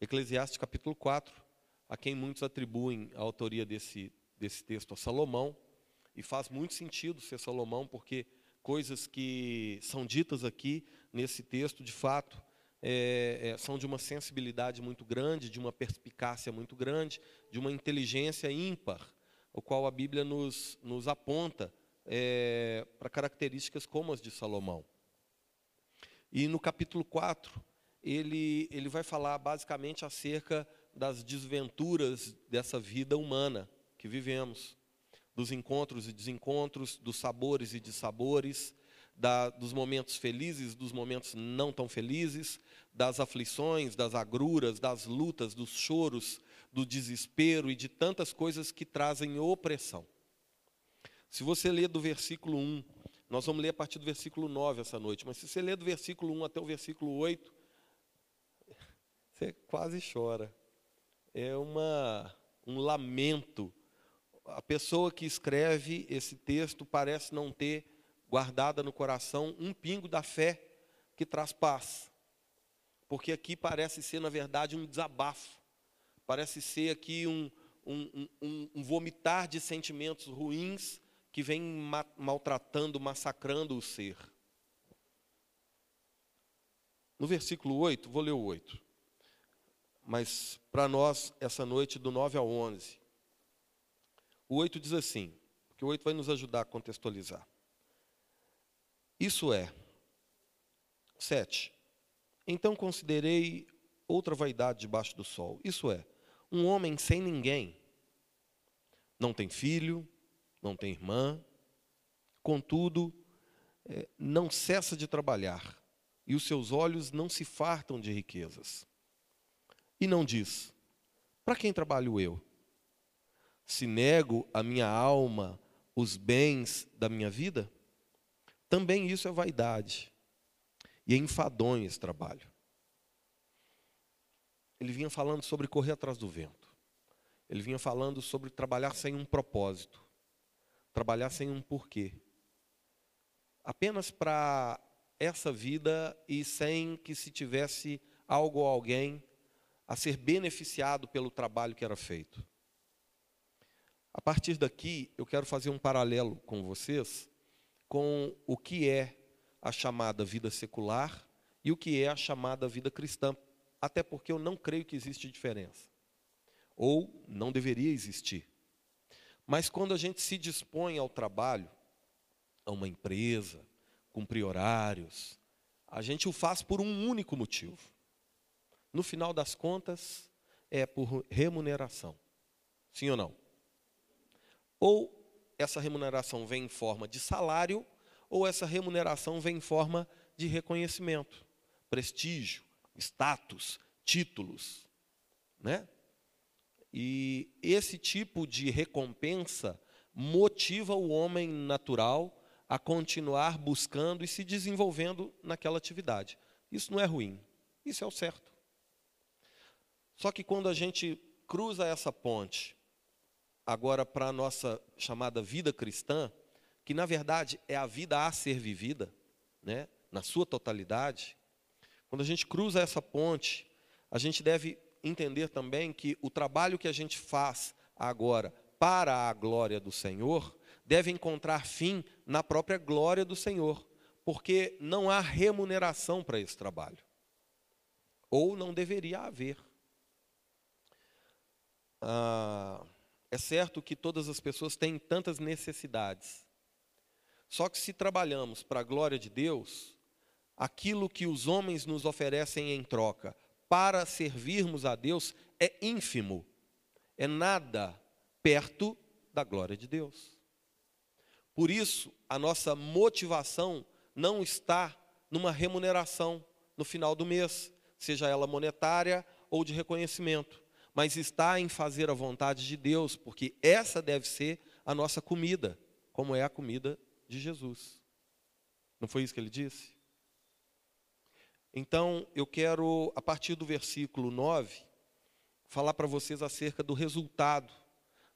Eclesiastes capítulo 4, a quem muitos atribuem a autoria desse, desse texto a Salomão, e faz muito sentido ser Salomão, porque coisas que são ditas aqui nesse texto, de fato, é, é, são de uma sensibilidade muito grande, de uma perspicácia muito grande, de uma inteligência ímpar, o qual a Bíblia nos, nos aponta é, para características como as de Salomão. E no capítulo 4, ele, ele vai falar basicamente acerca das desventuras dessa vida humana que vivemos, dos encontros e desencontros, dos sabores e dissabores, da, dos momentos felizes, dos momentos não tão felizes, das aflições, das agruras, das lutas, dos choros, do desespero e de tantas coisas que trazem opressão. Se você ler do versículo 1, nós vamos ler a partir do versículo 9 essa noite, mas se você ler do versículo 1 até o versículo 8, você quase chora. É uma, um lamento. A pessoa que escreve esse texto parece não ter guardada no coração um pingo da fé que traz paz. Porque aqui parece ser, na verdade, um desabafo. Parece ser aqui um, um, um, um vomitar de sentimentos ruins que vem ma maltratando, massacrando o ser. No versículo 8, vou ler o 8. Mas para nós, essa noite, do 9 ao 11, o 8 diz assim, porque o 8 vai nos ajudar a contextualizar. Isso é, sete. Então considerei outra vaidade debaixo do sol. Isso é, um homem sem ninguém, não tem filho, não tem irmã, contudo, é, não cessa de trabalhar, e os seus olhos não se fartam de riquezas. E não diz: Para quem trabalho eu? Se nego a minha alma os bens da minha vida? Também isso é vaidade. E é enfadonho esse trabalho. Ele vinha falando sobre correr atrás do vento. Ele vinha falando sobre trabalhar sem um propósito. Trabalhar sem um porquê. Apenas para essa vida e sem que se tivesse algo ou alguém a ser beneficiado pelo trabalho que era feito. A partir daqui, eu quero fazer um paralelo com vocês com o que é a chamada vida secular e o que é a chamada vida cristã, até porque eu não creio que existe diferença, ou não deveria existir. Mas quando a gente se dispõe ao trabalho, a uma empresa, cumprir horários, a gente o faz por um único motivo. No final das contas, é por remuneração. Sim ou não? Ou essa remuneração vem em forma de salário ou essa remuneração vem em forma de reconhecimento, prestígio, status, títulos, né? E esse tipo de recompensa motiva o homem natural a continuar buscando e se desenvolvendo naquela atividade. Isso não é ruim, isso é o certo. Só que quando a gente cruza essa ponte agora para a nossa chamada vida cristã, que na verdade é a vida a ser vivida, né, na sua totalidade, quando a gente cruza essa ponte, a gente deve entender também que o trabalho que a gente faz agora para a glória do Senhor deve encontrar fim na própria glória do Senhor, porque não há remuneração para esse trabalho. Ou não deveria haver. Ah, é certo que todas as pessoas têm tantas necessidades. Só que se trabalhamos para a glória de Deus, aquilo que os homens nos oferecem em troca para servirmos a Deus é ínfimo, é nada perto da glória de Deus. Por isso, a nossa motivação não está numa remuneração no final do mês, seja ela monetária ou de reconhecimento mas está em fazer a vontade de Deus, porque essa deve ser a nossa comida, como é a comida de Jesus. Não foi isso que ele disse? Então, eu quero, a partir do versículo 9, falar para vocês acerca do resultado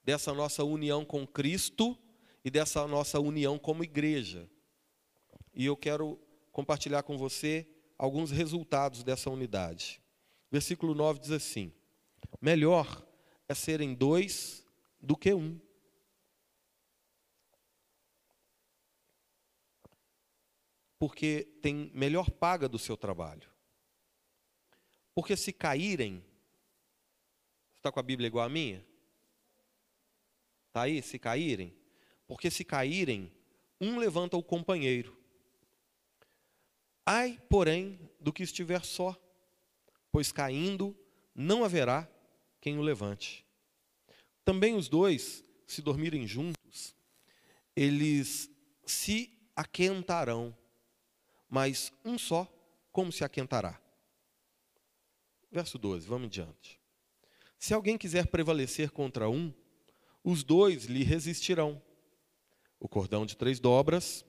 dessa nossa união com Cristo e dessa nossa união como igreja. E eu quero compartilhar com você alguns resultados dessa unidade. Versículo 9 diz assim: Melhor é serem dois do que um. Porque tem melhor paga do seu trabalho. Porque se caírem, está com a Bíblia igual a minha? Está aí? Se caírem? Porque se caírem, um levanta o companheiro. Ai, porém, do que estiver só, pois caindo não haverá quem o levante. Também os dois, se dormirem juntos, eles se aquentarão, mas um só, como se aquentará? Verso 12, vamos adiante. Se alguém quiser prevalecer contra um, os dois lhe resistirão. O cordão de três dobras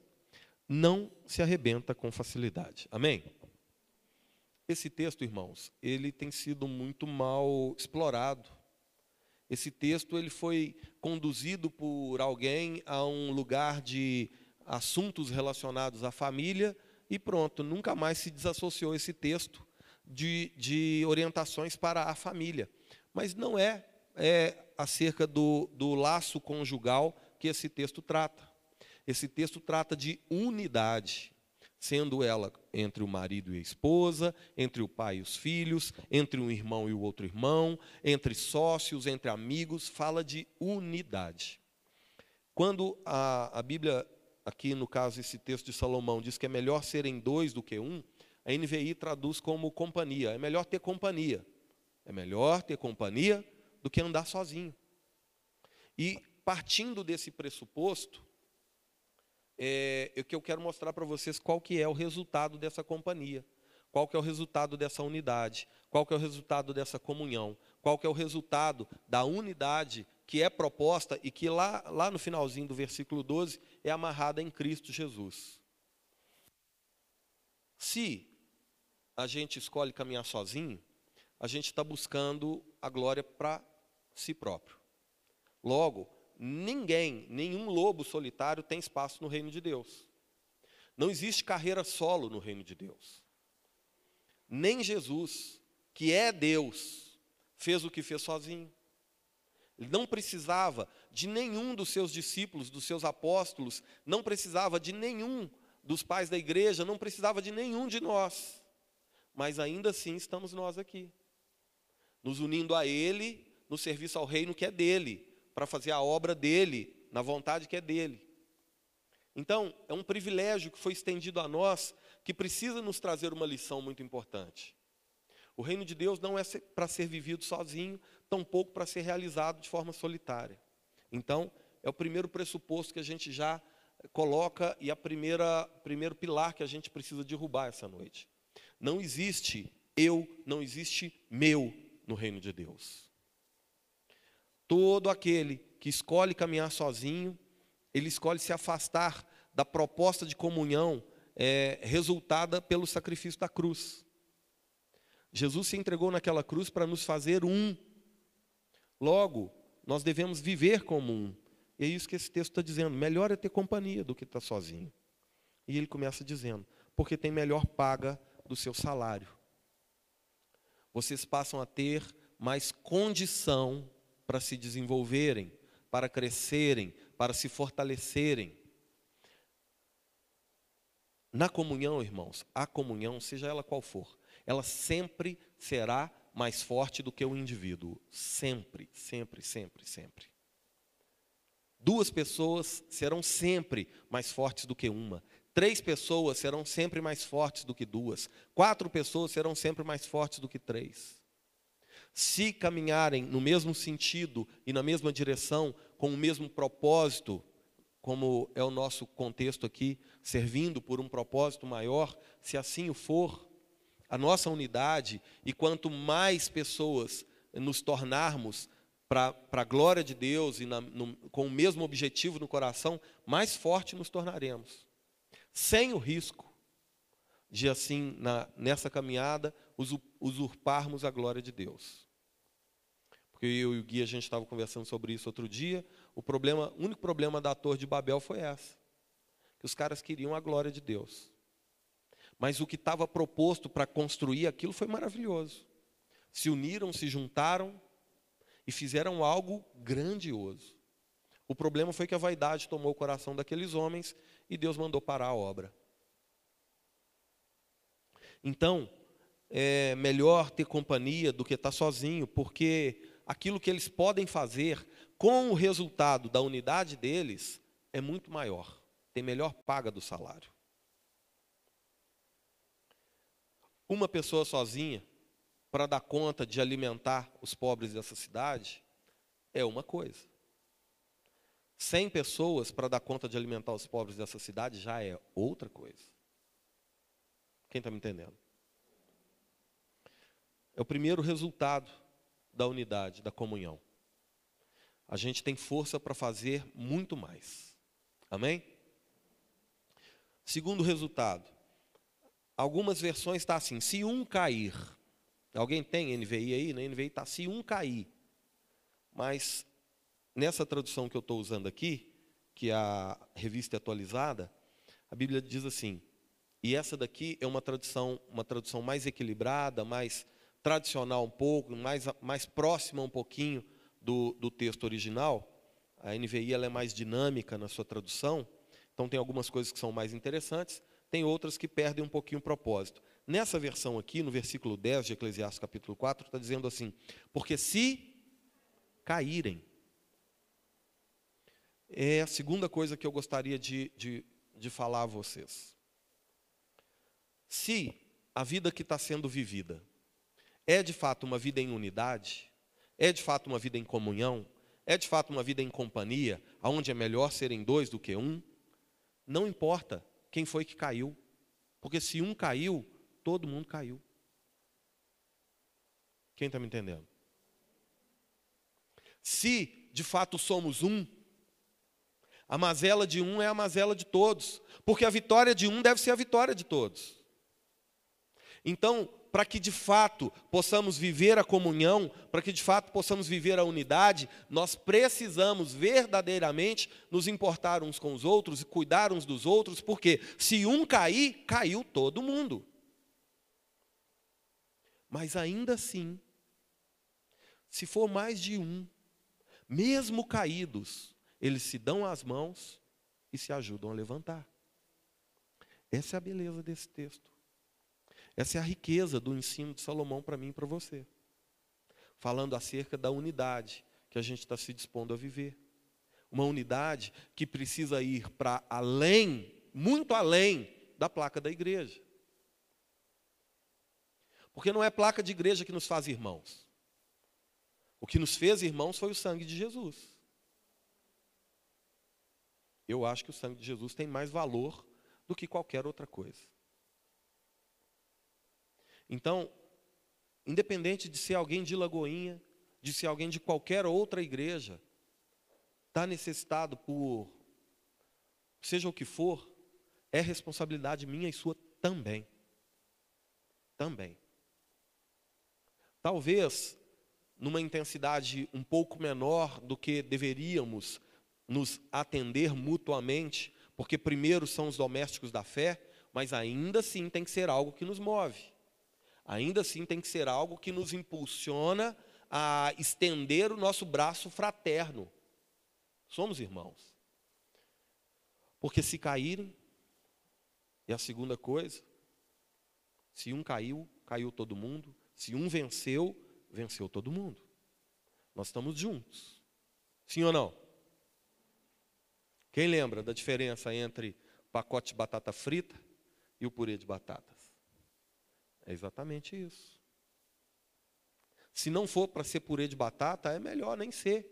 não se arrebenta com facilidade. Amém? Esse texto, irmãos, ele tem sido muito mal explorado. Esse texto ele foi conduzido por alguém a um lugar de assuntos relacionados à família e pronto, nunca mais se desassociou esse texto de, de orientações para a família. Mas não é, é acerca do, do laço conjugal que esse texto trata. Esse texto trata de unidade, sendo ela entre o marido e a esposa, entre o pai e os filhos, entre um irmão e o outro irmão, entre sócios, entre amigos, fala de unidade. Quando a, a Bíblia, aqui no caso esse texto de Salomão, diz que é melhor serem dois do que um, a NVI traduz como companhia. É melhor ter companhia. É melhor ter companhia do que andar sozinho. E partindo desse pressuposto, é, o que eu quero mostrar para vocês qual que é o resultado dessa companhia, qual que é o resultado dessa unidade, qual que é o resultado dessa comunhão, qual que é o resultado da unidade que é proposta e que lá, lá no finalzinho do versículo 12 é amarrada em Cristo Jesus. Se a gente escolhe caminhar sozinho, a gente está buscando a glória para si próprio. Logo, ninguém, nenhum lobo solitário tem espaço no reino de Deus. Não existe carreira solo no reino de Deus. Nem Jesus, que é Deus, fez o que fez sozinho. Ele não precisava de nenhum dos seus discípulos, dos seus apóstolos, não precisava de nenhum dos pais da igreja, não precisava de nenhum de nós. Mas ainda assim estamos nós aqui, nos unindo a Ele, no serviço ao reino que é dele, para fazer a obra dele, na vontade que é dele. Então, é um privilégio que foi estendido a nós, que precisa nos trazer uma lição muito importante. O reino de Deus não é para ser vivido sozinho, tampouco para ser realizado de forma solitária. Então, é o primeiro pressuposto que a gente já coloca e a primeira primeiro pilar que a gente precisa derrubar essa noite. Não existe eu, não existe meu no reino de Deus. Todo aquele que escolhe caminhar sozinho, ele escolhe se afastar da proposta de comunhão é, resultada pelo sacrifício da cruz. Jesus se entregou naquela cruz para nos fazer um. Logo, nós devemos viver como um. E é isso que esse texto está dizendo. Melhor é ter companhia do que estar sozinho. E ele começa dizendo: porque tem melhor paga do seu salário. Vocês passam a ter mais condição para se desenvolverem, para crescerem, para se fortalecerem. Na comunhão, irmãos, a comunhão, seja ela qual for, ela sempre será mais forte do que o indivíduo. Sempre, sempre, sempre, sempre. Duas pessoas serão sempre mais fortes do que uma. Três pessoas serão sempre mais fortes do que duas. Quatro pessoas serão sempre mais fortes do que três se caminharem no mesmo sentido e na mesma direção, com o mesmo propósito, como é o nosso contexto aqui, servindo por um propósito maior, se assim o for, a nossa unidade, e quanto mais pessoas nos tornarmos para a glória de Deus e na, no, com o mesmo objetivo no coração, mais forte nos tornaremos. Sem o risco de, assim, na, nessa caminhada, usurparmos a glória de Deus porque eu e o Gui a gente estava conversando sobre isso outro dia. O problema, o único problema da Torre de Babel foi essa, que os caras queriam a glória de Deus. Mas o que estava proposto para construir aquilo foi maravilhoso. se uniram, se juntaram e fizeram algo grandioso. O problema foi que a vaidade tomou o coração daqueles homens e Deus mandou parar a obra. Então, é melhor ter companhia do que estar sozinho, porque aquilo que eles podem fazer com o resultado da unidade deles é muito maior, tem melhor paga do salário. Uma pessoa sozinha, para dar conta de alimentar os pobres dessa cidade, é uma coisa. Cem pessoas para dar conta de alimentar os pobres dessa cidade já é outra coisa. Quem está me entendendo? É o primeiro resultado da unidade, da comunhão. A gente tem força para fazer muito mais. Amém? Segundo resultado, algumas versões está assim: se um cair, alguém tem NVI aí? Na NVI está se um cair. Mas nessa tradução que eu estou usando aqui, que é a revista atualizada, a Bíblia diz assim, e essa daqui é uma tradução, uma tradução mais equilibrada, mais tradicional um pouco, mais, mais próxima um pouquinho do, do texto original. A NVI ela é mais dinâmica na sua tradução, então tem algumas coisas que são mais interessantes, tem outras que perdem um pouquinho o propósito. Nessa versão aqui, no versículo 10 de Eclesiastes capítulo 4, está dizendo assim: Porque se caírem, é a segunda coisa que eu gostaria de, de, de falar a vocês. Se a vida que está sendo vivida é de fato uma vida em unidade? É de fato uma vida em comunhão? É de fato uma vida em companhia, onde é melhor serem dois do que um? Não importa quem foi que caiu, porque se um caiu, todo mundo caiu. Quem está me entendendo? Se de fato somos um, a mazela de um é a mazela de todos, porque a vitória de um deve ser a vitória de todos. Então, para que de fato possamos viver a comunhão, para que de fato possamos viver a unidade, nós precisamos verdadeiramente nos importar uns com os outros e cuidar uns dos outros, porque se um cair, caiu todo mundo. Mas ainda assim, se for mais de um, mesmo caídos, eles se dão as mãos e se ajudam a levantar. Essa é a beleza desse texto. Essa é a riqueza do ensino de Salomão para mim e para você. Falando acerca da unidade que a gente está se dispondo a viver. Uma unidade que precisa ir para além, muito além da placa da igreja. Porque não é placa de igreja que nos faz irmãos. O que nos fez irmãos foi o sangue de Jesus. Eu acho que o sangue de Jesus tem mais valor do que qualquer outra coisa. Então, independente de ser alguém de Lagoinha, de ser alguém de qualquer outra igreja, está necessitado por, seja o que for, é responsabilidade minha e sua também. Também. Talvez numa intensidade um pouco menor do que deveríamos nos atender mutuamente, porque primeiro são os domésticos da fé, mas ainda assim tem que ser algo que nos move ainda assim tem que ser algo que nos impulsiona a estender o nosso braço fraterno. Somos irmãos. Porque se caírem, e a segunda coisa, se um caiu, caiu todo mundo. Se um venceu, venceu todo mundo. Nós estamos juntos. Sim ou não? Quem lembra da diferença entre pacote de batata frita e o purê de batata? É exatamente isso. Se não for para ser purê de batata, é melhor nem ser.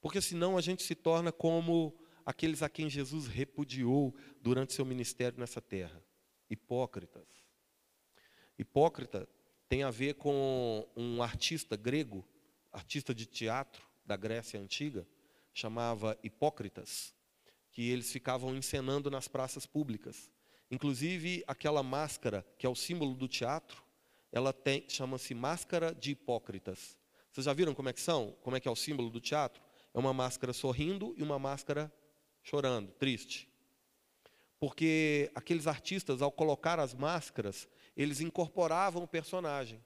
Porque senão a gente se torna como aqueles a quem Jesus repudiou durante seu ministério nessa terra hipócritas. Hipócrita tem a ver com um artista grego, artista de teatro da Grécia Antiga, chamava Hipócritas, que eles ficavam encenando nas praças públicas. Inclusive, aquela máscara, que é o símbolo do teatro, ela tem, chama-se máscara de hipócritas. Vocês já viram como é que são? Como é que é o símbolo do teatro? É uma máscara sorrindo e uma máscara chorando, triste. Porque aqueles artistas, ao colocar as máscaras, Eles incorporavam o personagem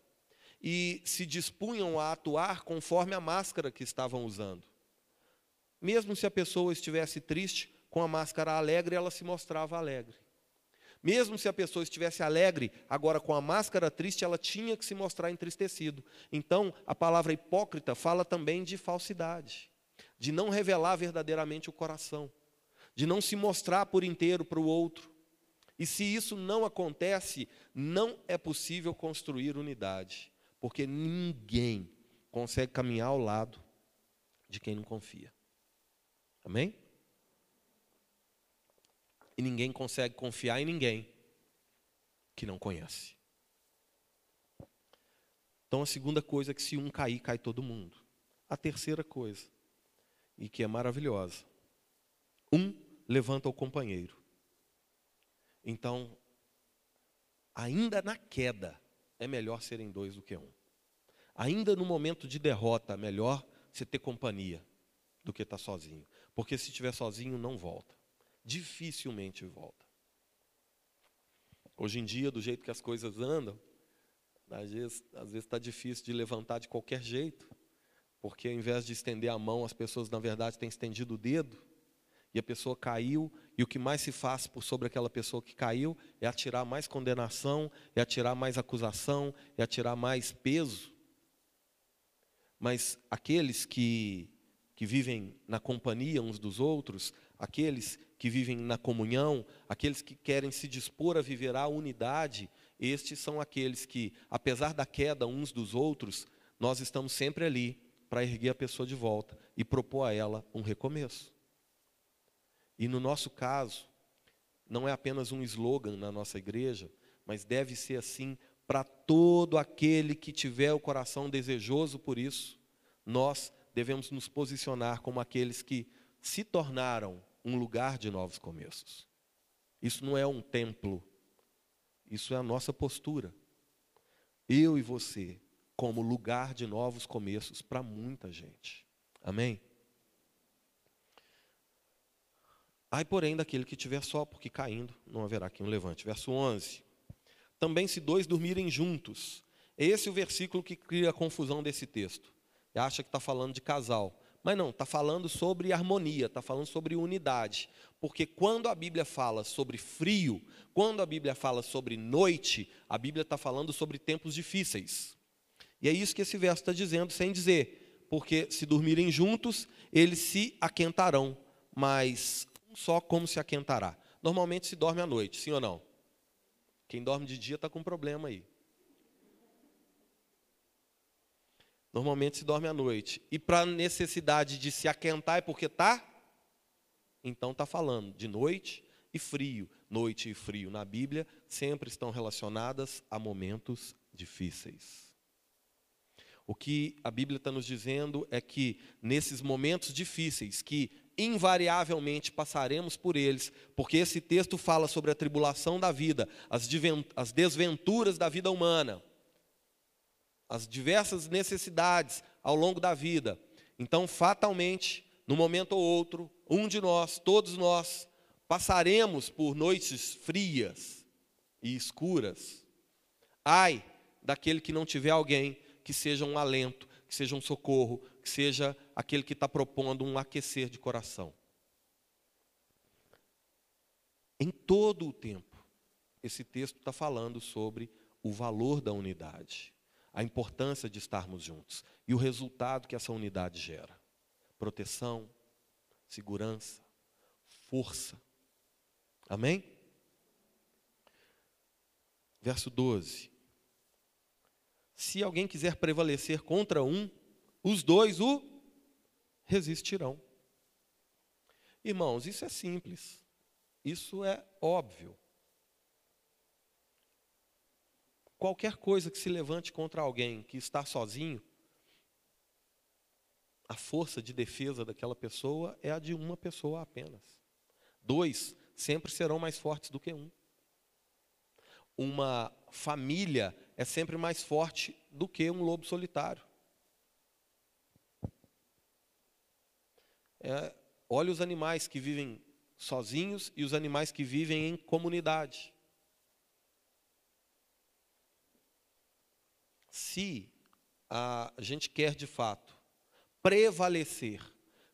e se dispunham a atuar conforme a máscara que estavam usando. Mesmo se a pessoa estivesse triste, com a máscara alegre, ela se mostrava alegre. Mesmo se a pessoa estivesse alegre, agora com a máscara triste, ela tinha que se mostrar entristecido. Então, a palavra hipócrita fala também de falsidade, de não revelar verdadeiramente o coração, de não se mostrar por inteiro para o outro. E se isso não acontece, não é possível construir unidade, porque ninguém consegue caminhar ao lado de quem não confia. Amém? E ninguém consegue confiar em ninguém que não conhece. Então a segunda coisa é que se um cair, cai todo mundo. A terceira coisa, e que é maravilhosa, um levanta o companheiro. Então, ainda na queda, é melhor serem dois do que um. Ainda no momento de derrota, é melhor você ter companhia do que estar sozinho. Porque se estiver sozinho, não volta dificilmente volta. Hoje em dia, do jeito que as coisas andam, às vezes está difícil de levantar de qualquer jeito, porque ao invés de estender a mão, as pessoas na verdade têm estendido o dedo, e a pessoa caiu, e o que mais se faz por sobre aquela pessoa que caiu é atirar mais condenação, é atirar mais acusação, é atirar mais peso. Mas aqueles que, que vivem na companhia uns dos outros, aqueles que vivem na comunhão, aqueles que querem se dispor a viver a unidade, estes são aqueles que, apesar da queda uns dos outros, nós estamos sempre ali para erguer a pessoa de volta e propor a ela um recomeço. E no nosso caso, não é apenas um slogan na nossa igreja, mas deve ser assim para todo aquele que tiver o coração desejoso por isso. Nós devemos nos posicionar como aqueles que se tornaram um lugar de novos começos. Isso não é um templo, isso é a nossa postura. Eu e você, como lugar de novos começos para muita gente. Amém? Ai, porém, daquele que tiver só, porque caindo não haverá quem o levante. Verso 11. Também se dois dormirem juntos. Esse é o versículo que cria a confusão desse texto. Acha que está falando de casal. Mas não, está falando sobre harmonia, está falando sobre unidade. Porque quando a Bíblia fala sobre frio, quando a Bíblia fala sobre noite, a Bíblia está falando sobre tempos difíceis. E é isso que esse verso está dizendo, sem dizer, porque se dormirem juntos, eles se aquentarão, mas só como se aquentará. Normalmente se dorme à noite, sim ou não? Quem dorme de dia está com problema aí. Normalmente se dorme à noite. E para a necessidade de se aquentar é porque está? Então está falando de noite e frio. Noite e frio na Bíblia sempre estão relacionadas a momentos difíceis. O que a Bíblia está nos dizendo é que nesses momentos difíceis, que invariavelmente passaremos por eles, porque esse texto fala sobre a tribulação da vida, as desventuras da vida humana as diversas necessidades ao longo da vida. Então, fatalmente, num momento ou outro, um de nós, todos nós, passaremos por noites frias e escuras. Ai daquele que não tiver alguém que seja um alento, que seja um socorro, que seja aquele que está propondo um aquecer de coração. Em todo o tempo, esse texto está falando sobre o valor da unidade a importância de estarmos juntos e o resultado que essa unidade gera: proteção, segurança, força. Amém? Verso 12. Se alguém quiser prevalecer contra um, os dois o resistirão. Irmãos, isso é simples. Isso é óbvio. Qualquer coisa que se levante contra alguém que está sozinho, a força de defesa daquela pessoa é a de uma pessoa apenas. Dois sempre serão mais fortes do que um. Uma família é sempre mais forte do que um lobo solitário. É, olha os animais que vivem sozinhos e os animais que vivem em comunidade. Se a gente quer de fato prevalecer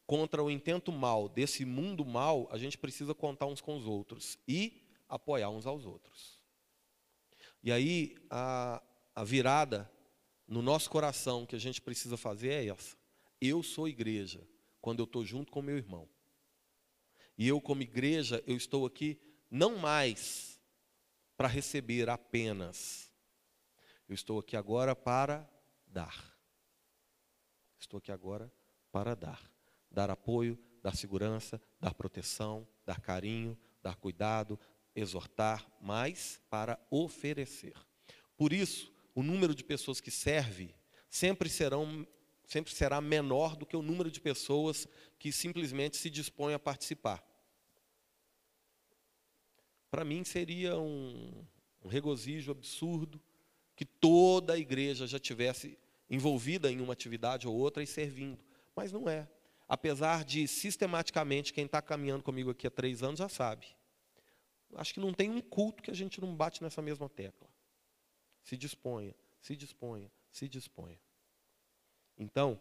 contra o intento mal desse mundo mal, a gente precisa contar uns com os outros e apoiar uns aos outros. E aí a, a virada no nosso coração que a gente precisa fazer é essa. Eu sou igreja quando eu estou junto com meu irmão. E eu, como igreja, eu estou aqui não mais para receber apenas. Eu estou aqui agora para dar. Estou aqui agora para dar. Dar apoio, dar segurança, dar proteção, dar carinho, dar cuidado, exortar, mas para oferecer. Por isso, o número de pessoas que serve sempre serão sempre será menor do que o número de pessoas que simplesmente se dispõem a participar. Para mim seria um, um regozijo absurdo que toda a igreja já tivesse envolvida em uma atividade ou outra e servindo, mas não é. Apesar de sistematicamente quem está caminhando comigo aqui há três anos já sabe. Acho que não tem um culto que a gente não bate nessa mesma tecla. Se disponha, se disponha, se disponha. Então,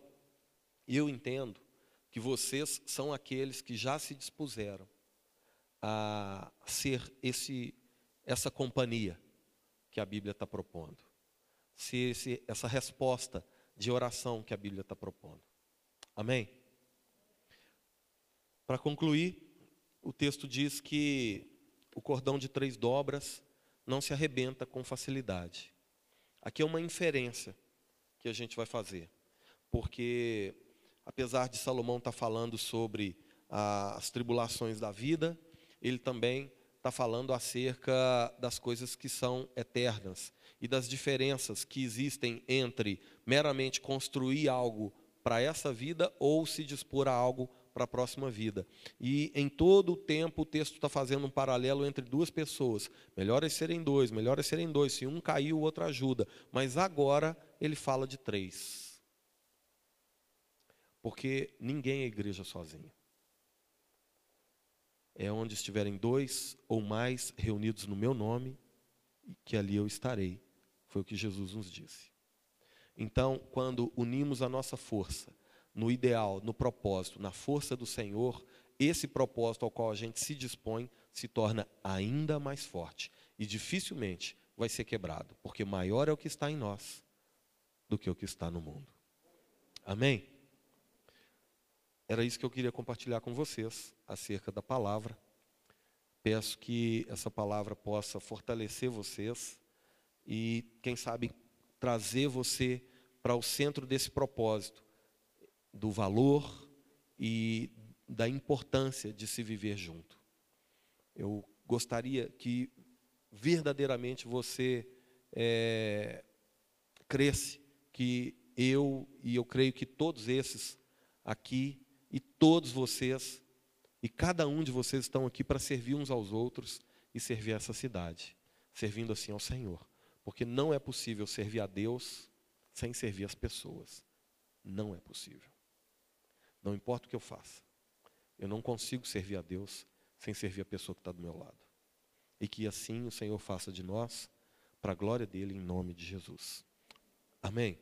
eu entendo que vocês são aqueles que já se dispuseram a ser esse, essa companhia que a Bíblia está propondo, ser esse, essa resposta de oração que a Bíblia está propondo. Amém? Para concluir, o texto diz que o cordão de três dobras não se arrebenta com facilidade. Aqui é uma inferência que a gente vai fazer, porque apesar de Salomão estar tá falando sobre as tribulações da vida, ele também está falando acerca das coisas que são eternas e das diferenças que existem entre meramente construir algo para essa vida ou se dispor a algo para a próxima vida. E em todo o tempo o texto está fazendo um paralelo entre duas pessoas. Melhor é serem dois, melhor é serem dois. Se um cair, o outro ajuda. Mas agora ele fala de três. Porque ninguém é igreja sozinho. É onde estiverem dois ou mais reunidos no meu nome, que ali eu estarei. Foi o que Jesus nos disse. Então, quando unimos a nossa força no ideal, no propósito, na força do Senhor, esse propósito ao qual a gente se dispõe se torna ainda mais forte e dificilmente vai ser quebrado, porque maior é o que está em nós do que o que está no mundo. Amém? Era isso que eu queria compartilhar com vocês acerca da palavra. Peço que essa palavra possa fortalecer vocês e, quem sabe, trazer você para o centro desse propósito do valor e da importância de se viver junto. Eu gostaria que verdadeiramente você é, cresce, que eu e eu creio que todos esses aqui e todos vocês e cada um de vocês estão aqui para servir uns aos outros e servir essa cidade, servindo assim ao Senhor, porque não é possível servir a Deus sem servir as pessoas. Não é possível. Não importa o que eu faça. Eu não consigo servir a Deus sem servir a pessoa que está do meu lado. E que assim o Senhor faça de nós, para a glória dele, em nome de Jesus. Amém.